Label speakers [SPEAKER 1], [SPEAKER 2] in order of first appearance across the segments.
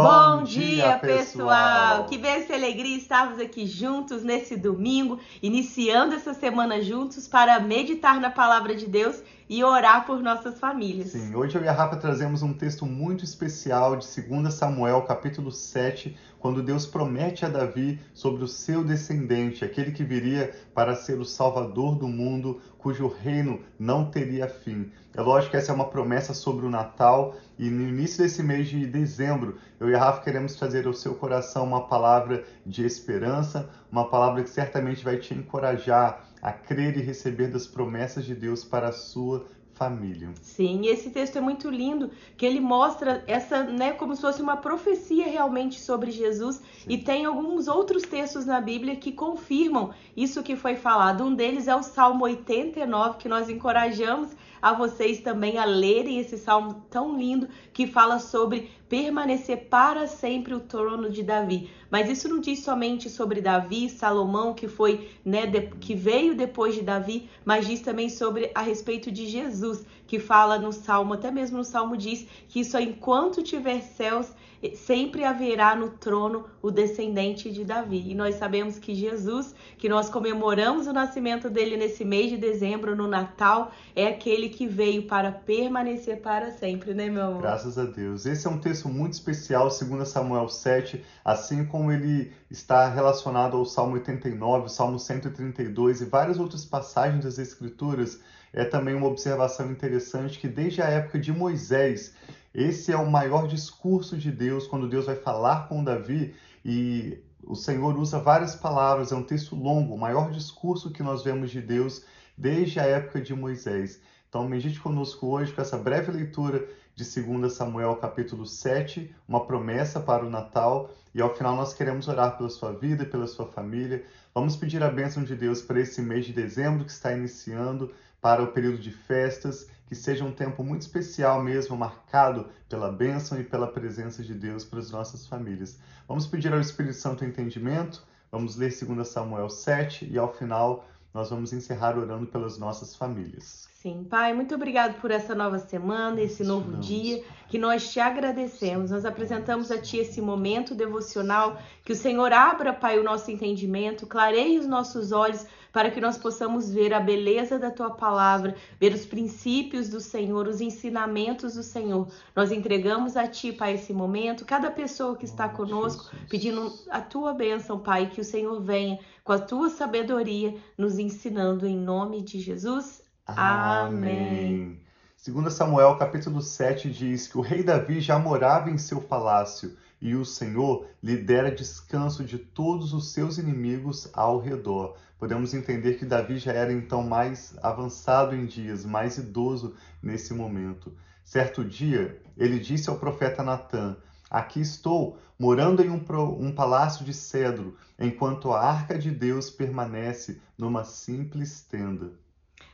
[SPEAKER 1] Bom, dia, pessoal! Que bênção e alegria estarmos aqui juntos nesse domingo, iniciando essa semana juntos para meditar na palavra de Deus e orar por nossas famílias.
[SPEAKER 2] Sim, hoje eu e a Rafa trazemos um texto muito especial de 2 Samuel, capítulo 7, quando Deus promete a Davi sobre o seu descendente, aquele que viria para ser o salvador do mundo, cujo reino não teria fim. É lógico que essa é uma promessa sobre o Natal e no início desse mês de dezembro, eu e a Rafa queremos trazer ao seu coração uma palavra de esperança, uma palavra que certamente vai te encorajar a crer e receber das promessas de Deus para a sua família.
[SPEAKER 1] Sim, esse texto é muito lindo, que ele mostra essa, né, como se fosse uma profecia realmente sobre Jesus, Sim. e tem alguns outros textos na Bíblia que confirmam isso que foi falado. Um deles é o Salmo 89, que nós encorajamos a vocês também a lerem esse salmo tão lindo que fala sobre permanecer para sempre o trono de Davi. Mas isso não diz somente sobre Davi, Salomão, que foi, né, que veio depois de Davi, mas diz também sobre a respeito de Jesus, que fala no salmo, até mesmo no salmo diz que isso enquanto tiver céus sempre haverá no trono o descendente de Davi. E nós sabemos que Jesus, que nós comemoramos o nascimento dele nesse mês de dezembro, no Natal, é aquele que veio para permanecer para sempre, né, meu amor?
[SPEAKER 2] Graças a Deus. Esse é um texto muito especial, segundo Samuel 7, assim como ele está relacionado ao Salmo 89, o Salmo 132 e várias outras passagens das Escrituras. É também uma observação interessante que desde a época de Moisés, esse é o maior discurso de Deus quando Deus vai falar com Davi e o Senhor usa várias palavras, é um texto longo, o maior discurso que nós vemos de Deus desde a época de Moisés. Então, medite conosco hoje com essa breve leitura de 2 Samuel, capítulo 7, uma promessa para o Natal. E ao final nós queremos orar pela sua vida e pela sua família. Vamos pedir a bênção de Deus para esse mês de dezembro que está iniciando, para o período de festas que seja um tempo muito especial mesmo, marcado pela bênção e pela presença de Deus para as nossas famílias. Vamos pedir ao Espírito Santo entendimento, vamos ler 2 Samuel 7 e ao final nós vamos encerrar orando pelas nossas famílias.
[SPEAKER 1] Sim, Pai, muito obrigado por essa nova semana, esse novo dia, que nós te agradecemos. Nós apresentamos a Ti esse momento devocional, que o Senhor abra, Pai, o nosso entendimento, clareie os nossos olhos para que nós possamos ver a beleza da tua palavra, ver os princípios do Senhor, os ensinamentos do Senhor. Nós entregamos a ti, Pai, esse momento, cada pessoa que está conosco, pedindo a tua bênção, Pai, que o Senhor venha com a tua sabedoria nos ensinando em nome de Jesus. Amém.
[SPEAKER 2] Segundo Samuel, capítulo 7 diz que o rei Davi já morava em seu palácio e o Senhor lhe dera descanso de todos os seus inimigos ao redor. Podemos entender que Davi já era então mais avançado em dias, mais idoso nesse momento. Certo dia, ele disse ao profeta Natã: Aqui estou, morando em um, um, palácio de cedro, enquanto a arca de Deus permanece numa simples tenda.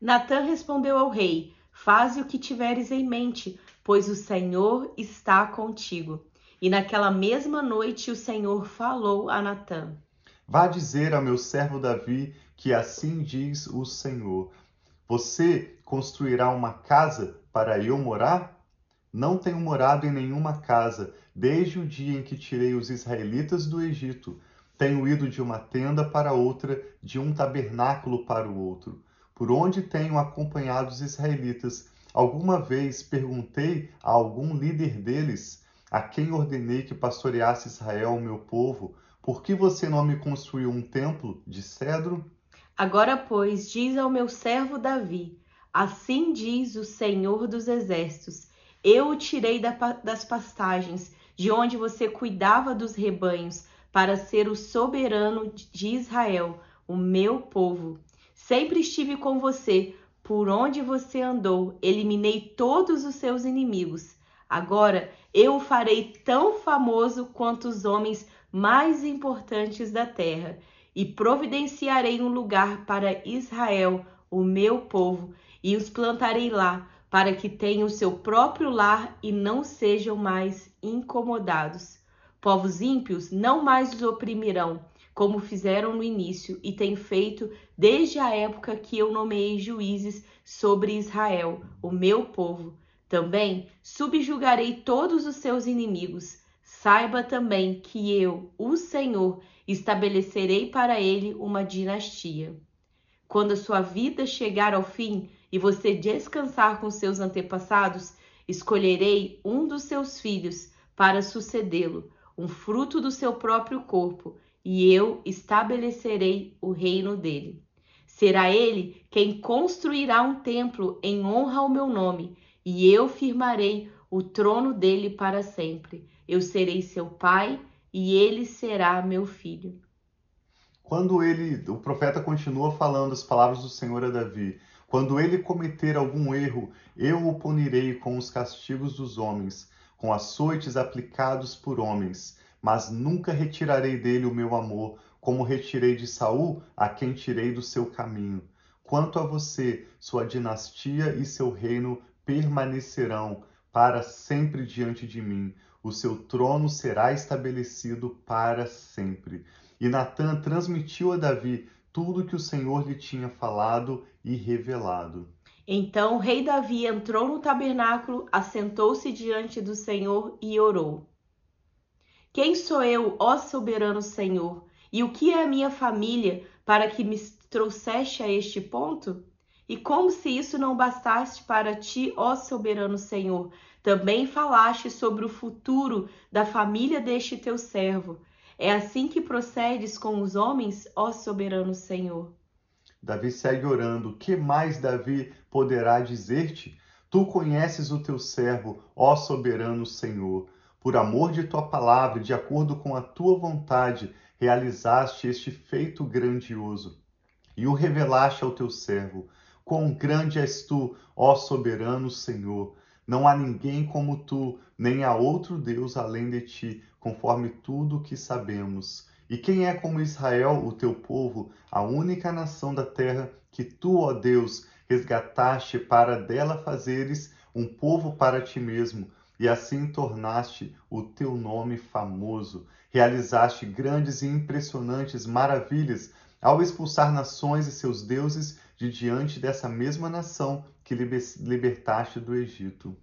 [SPEAKER 1] Natã respondeu ao rei: Faze o que tiveres em mente, pois o Senhor está contigo. E naquela mesma noite o Senhor falou a Natã:
[SPEAKER 2] Vá dizer ao meu servo Davi que assim diz o Senhor: Você construirá uma casa para eu morar? Não tenho morado em nenhuma casa desde o dia em que tirei os israelitas do Egito. Tenho ido de uma tenda para outra, de um tabernáculo para o outro. Por onde tenho acompanhado os israelitas? Alguma vez perguntei a algum líder deles: a quem ordenei que pastoreasse Israel, o meu povo, por que você não me construiu um templo de cedro?
[SPEAKER 1] Agora, pois, diz ao meu servo Davi: Assim diz o Senhor dos Exércitos: Eu o tirei das pastagens, de onde você cuidava dos rebanhos, para ser o soberano de Israel, o meu povo. Sempre estive com você, por onde você andou, eliminei todos os seus inimigos. Agora eu o farei tão famoso quanto os homens mais importantes da terra, e providenciarei um lugar para Israel, o meu povo, e os plantarei lá, para que tenham o seu próprio lar e não sejam mais incomodados. Povos ímpios não mais os oprimirão, como fizeram no início e têm feito desde a época que eu nomeei juízes sobre Israel, o meu povo também subjugarei todos os seus inimigos. Saiba também que eu, o Senhor, estabelecerei para ele uma dinastia. Quando a sua vida chegar ao fim e você descansar com seus antepassados, escolherei um dos seus filhos para sucedê-lo, um fruto do seu próprio corpo, e eu estabelecerei o reino dele. Será ele quem construirá um templo em honra ao meu nome, e eu firmarei o trono dele para sempre. Eu serei seu pai e ele será meu filho.
[SPEAKER 2] Quando ele, o profeta continua falando as palavras do Senhor a Davi, quando ele cometer algum erro, eu o punirei com os castigos dos homens, com açoites aplicados por homens, mas nunca retirarei dele o meu amor, como retirei de Saul, a quem tirei do seu caminho. Quanto a você, sua dinastia e seu reino permanecerão para sempre diante de mim. O seu trono será estabelecido para sempre. E Natã transmitiu a Davi tudo que o Senhor lhe tinha falado e revelado.
[SPEAKER 1] Então o rei Davi entrou no tabernáculo, assentou-se diante do Senhor e orou. Quem sou eu, ó soberano Senhor? E o que é a minha família para que me trouxeste a este ponto? E como se isso não bastasse para ti, ó soberano Senhor, também falaste sobre o futuro da família deste teu servo. É assim que procedes com os homens, ó soberano Senhor.
[SPEAKER 2] Davi segue orando. Que mais Davi poderá dizer-te? Tu conheces o teu servo, ó soberano Senhor. Por amor de tua palavra, de acordo com a tua vontade, realizaste este feito grandioso e o revelaste ao teu servo. Quão grande és tu, ó soberano Senhor! Não há ninguém como tu, nem há outro Deus além de ti, conforme tudo que sabemos. E quem é como Israel, o teu povo, a única nação da terra que tu, ó Deus, resgataste para dela fazeres um povo para ti mesmo, e assim tornaste o teu nome famoso. Realizaste grandes e impressionantes maravilhas ao expulsar nações e seus deuses de diante dessa mesma nação que libertaste do Egito.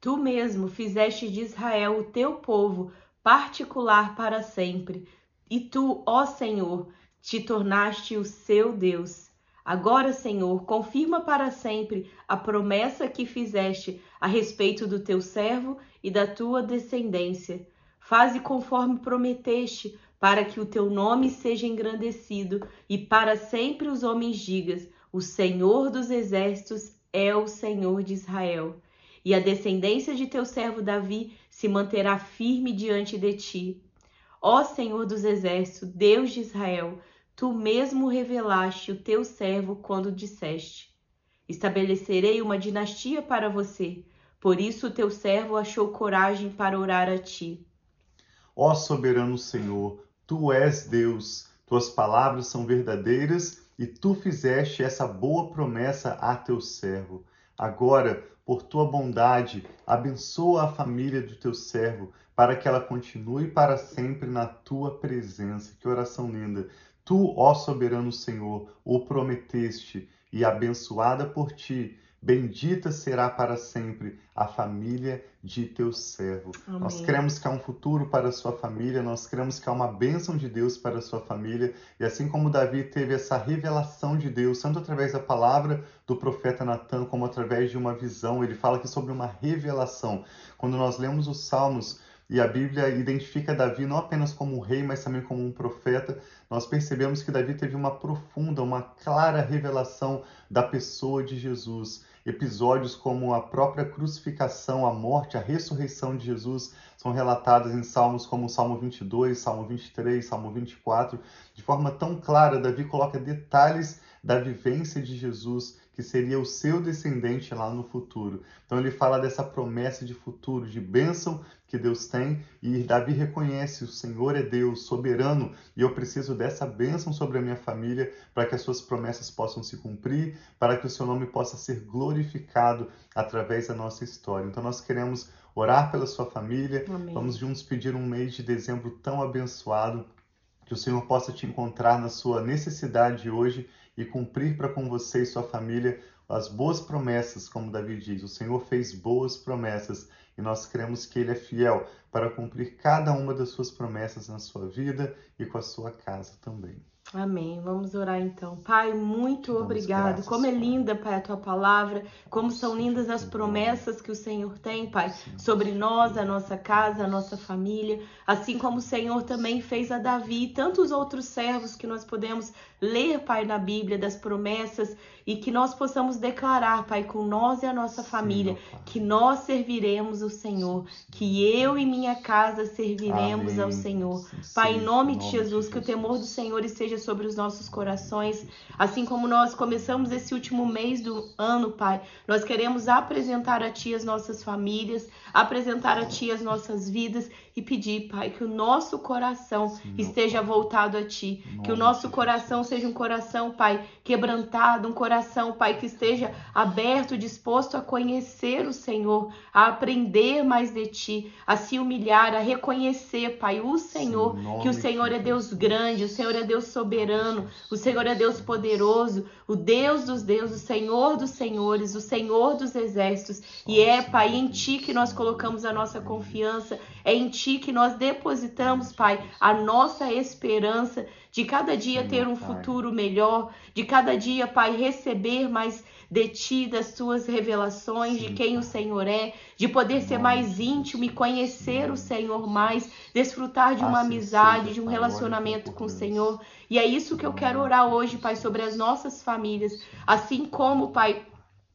[SPEAKER 1] Tu mesmo fizeste de Israel o teu povo particular para sempre, e tu, ó Senhor, te tornaste o seu Deus. Agora, Senhor, confirma para sempre a promessa que fizeste a respeito do teu servo e da tua descendência. Faze conforme prometeste, para que o teu nome seja engrandecido e para sempre os homens digas: O Senhor dos exércitos é o Senhor de Israel. E a descendência de teu servo Davi se manterá firme diante de ti. Ó Senhor dos exércitos, Deus de Israel, tu mesmo revelaste o teu servo quando disseste: Estabelecerei uma dinastia para você. Por isso o teu servo achou coragem para orar a ti.
[SPEAKER 2] Ó soberano Senhor, tu és Deus, tuas palavras são verdadeiras e tu fizeste essa boa promessa a teu servo. Agora, por tua bondade, abençoa a família do teu servo, para que ela continue para sempre na tua presença. Que oração linda! Tu, ó soberano Senhor, o prometeste, e abençoada por ti, bendita será para sempre a família de teu servo. Amém. Nós cremos que há um futuro para a sua família, nós cremos que há uma bênção de Deus para a sua família, e assim como Davi teve essa revelação de Deus, tanto através da palavra do profeta Natan, como através de uma visão, ele fala aqui sobre uma revelação. Quando nós lemos os Salmos, e a Bíblia identifica Davi não apenas como um rei, mas também como um profeta, nós percebemos que Davi teve uma profunda, uma clara revelação da pessoa de Jesus. Episódios como a própria crucificação, a morte, a ressurreição de Jesus são relatados em salmos como o Salmo 22, Salmo 23, Salmo 24. De forma tão clara, Davi coloca detalhes da vivência de Jesus que seria o seu descendente lá no futuro. Então ele fala dessa promessa de futuro, de bênção que Deus tem, e Davi reconhece: o Senhor é Deus, soberano, e eu preciso dessa bênção sobre a minha família para que as suas promessas possam se cumprir, para que o seu nome possa ser glorificado através da nossa história. Então nós queremos orar pela sua família, Amém. vamos juntos pedir um mês de dezembro tão abençoado. Que o Senhor possa te encontrar na sua necessidade hoje e cumprir para com você e sua família as boas promessas, como Davi diz. O Senhor fez boas promessas e nós cremos que Ele é fiel para cumprir cada uma das suas promessas na sua vida e com a sua casa também.
[SPEAKER 1] Amém. Vamos orar então. Pai, muito Damos obrigado. Graças, como é linda, Pai, a tua palavra. Como são lindas as promessas que o Senhor tem, Pai, sobre nós, a nossa casa, a nossa família. Assim como o Senhor também fez a Davi e tantos outros servos que nós podemos ler, Pai, na Bíblia, das promessas e que nós possamos declarar, Pai, com nós e a nossa família, que nós serviremos o Senhor, que eu e minha casa serviremos Amém. ao Senhor. Sim, pai, em nome de Jesus, que o temor do Senhor esteja sobre os nossos corações, assim como nós começamos esse último mês do ano, Pai, nós queremos apresentar a Ti as nossas famílias, apresentar a Ti as nossas vidas e pedir, Pai, que o nosso coração Sim, esteja voltado a Ti, que o nosso coração seja um coração, Pai, quebrantado, um coração, Pai, que esteja aberto, disposto a conhecer o Senhor, a aprender mais de Ti, a se humilhar, a reconhecer, Pai, o Senhor, que o Senhor é Deus grande, o Senhor é Deus soberano, o Senhor é Deus poderoso, o Deus dos deuses, o Senhor dos senhores, o Senhor dos exércitos, e é, Pai, em Ti que nós colocamos a nossa confiança, é em Ti que nós depositamos, Pai, a nossa esperança de cada dia ter um futuro melhor, de cada dia, Pai, receber mais de Ti, das Tuas revelações, de quem o Senhor é, de poder ser mais íntimo e conhecer o Senhor mais, desfrutar de uma amizade, de um relacionamento com o Senhor. E é isso que eu quero orar hoje, Pai, sobre as nossas famílias, assim como, Pai,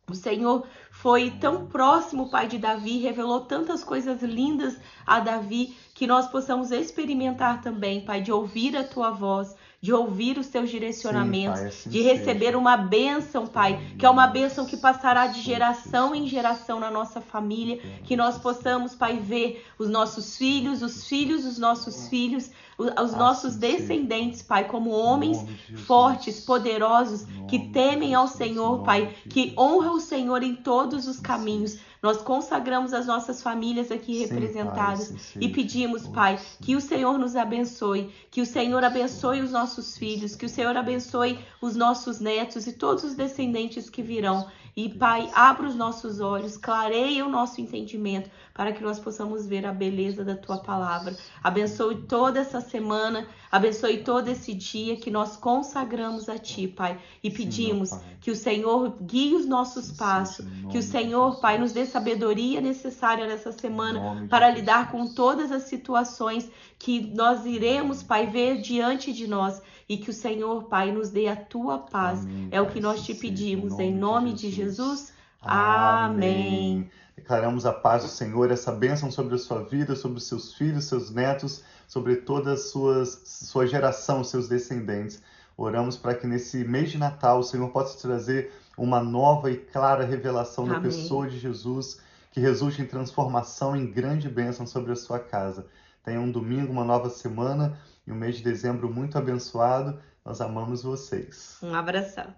[SPEAKER 1] o Senhor foi tão próximo, Pai de Davi, revelou tantas coisas lindas a Davi, que nós possamos experimentar também, Pai, de ouvir a tua voz, de ouvir os teus direcionamentos, Sim, pai, assim de receber seja. uma bênção, Pai, que é uma bênção que passará de geração em geração na nossa família, que nós possamos, Pai, ver os nossos filhos, os filhos dos nossos filhos, os nossos descendentes, Pai, como homens fortes, poderosos, que temem ao Senhor, Pai, que honram o Senhor em todos os caminhos. Nós consagramos as nossas famílias aqui representadas sim, pai, e pedimos, Pai, que o Senhor nos abençoe, que o Senhor abençoe os nossos filhos, que o Senhor abençoe os nossos netos e todos os descendentes que virão. E, Pai, abra os nossos olhos, clareia o nosso entendimento para que nós possamos ver a beleza da tua palavra. Abençoe toda essa semana, abençoe todo esse dia que nós consagramos a ti, Pai, e pedimos Sim, que o Senhor guie os nossos passos, que o Senhor, Pai, nos dê sabedoria necessária nessa semana para lidar com todas as situações que nós iremos, Pai, ver diante de nós e que o Senhor, Pai, nos dê a tua paz. Amém, é o que nós te pedimos, em nome de Jesus. Amém.
[SPEAKER 2] Declaramos a paz do Senhor, essa bênção sobre a sua vida, sobre os seus filhos, seus netos, sobre toda a sua, sua geração, seus descendentes. Oramos para que nesse mês de Natal o Senhor possa trazer uma nova e clara revelação Amém. da pessoa de Jesus, que resulte em transformação, em grande bênção sobre a sua casa. Tenha um domingo, uma nova semana e um mês de dezembro muito abençoado. Nós amamos vocês.
[SPEAKER 1] Um abração.